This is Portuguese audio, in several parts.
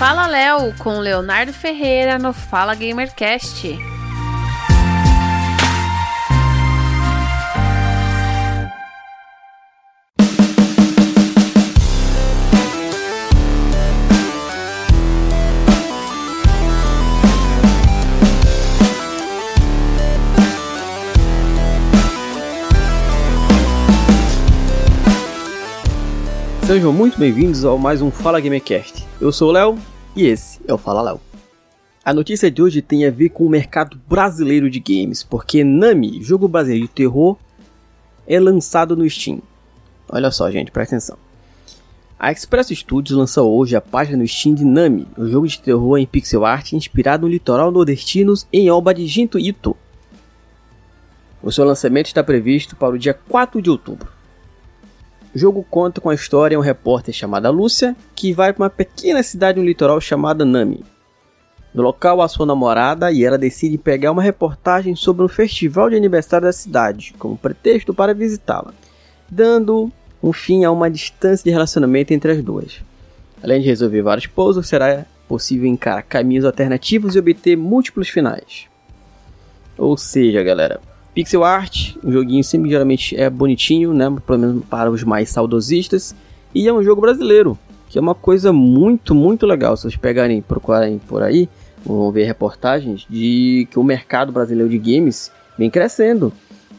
Fala Léo com Leonardo Ferreira no Fala Gamercast. Sejam muito bem-vindos ao mais um Fala Gamercast. Eu sou o Léo e esse é o Fala Léo. A notícia de hoje tem a ver com o mercado brasileiro de games, porque Nami, jogo brasileiro de terror, é lançado no Steam. Olha só, gente, presta atenção. A Express Studios lançou hoje a página no Steam de Nami, um jogo de terror em pixel art inspirado no litoral nordestino em obra de Jinto Ito. O seu lançamento está previsto para o dia 4 de outubro. O jogo conta com a história de uma repórter chamada Lúcia, que vai para uma pequena cidade no litoral chamada Nami. No local, a sua namorada e ela decide pegar uma reportagem sobre um festival de aniversário da cidade, como pretexto para visitá-la, dando um fim a uma distância de relacionamento entre as duas. Além de resolver vários puzzles, será possível encarar caminhos alternativos e obter múltiplos finais. Ou seja, galera, Pixel art, um joguinho sempre geralmente é bonitinho, né? Pelo menos para os mais saudosistas. E é um jogo brasileiro, que é uma coisa muito, muito legal. Se vocês pegarem e procurarem por aí, vão ver reportagens de que o mercado brasileiro de games vem crescendo.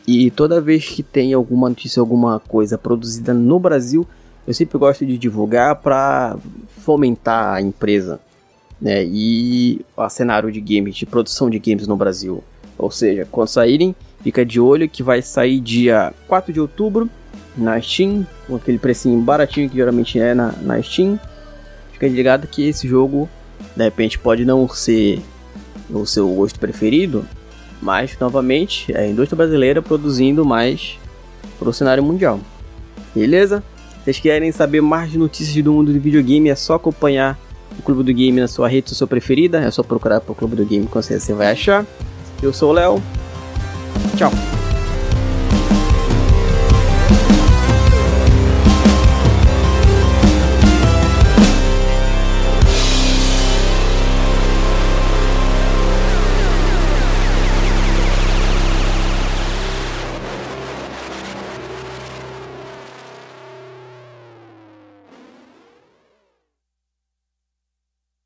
E toda vez que tem alguma notícia, alguma coisa produzida no Brasil, eu sempre gosto de divulgar para fomentar a empresa né, e o cenário de games, de produção de games no Brasil. Ou seja, quando saírem Fica de olho que vai sair dia 4 de outubro na Steam, com aquele precinho baratinho que geralmente é na, na Steam. Fica ligado que esse jogo, de repente, pode não ser o seu gosto preferido, mas novamente é a indústria brasileira produzindo mais para o cenário mundial. Beleza? Se vocês querem saber mais de notícias do mundo do videogame, é só acompanhar o Clube do Game na sua rede social preferida. É só procurar o Clube do Game que você vai achar. Eu sou o Léo. Tchau.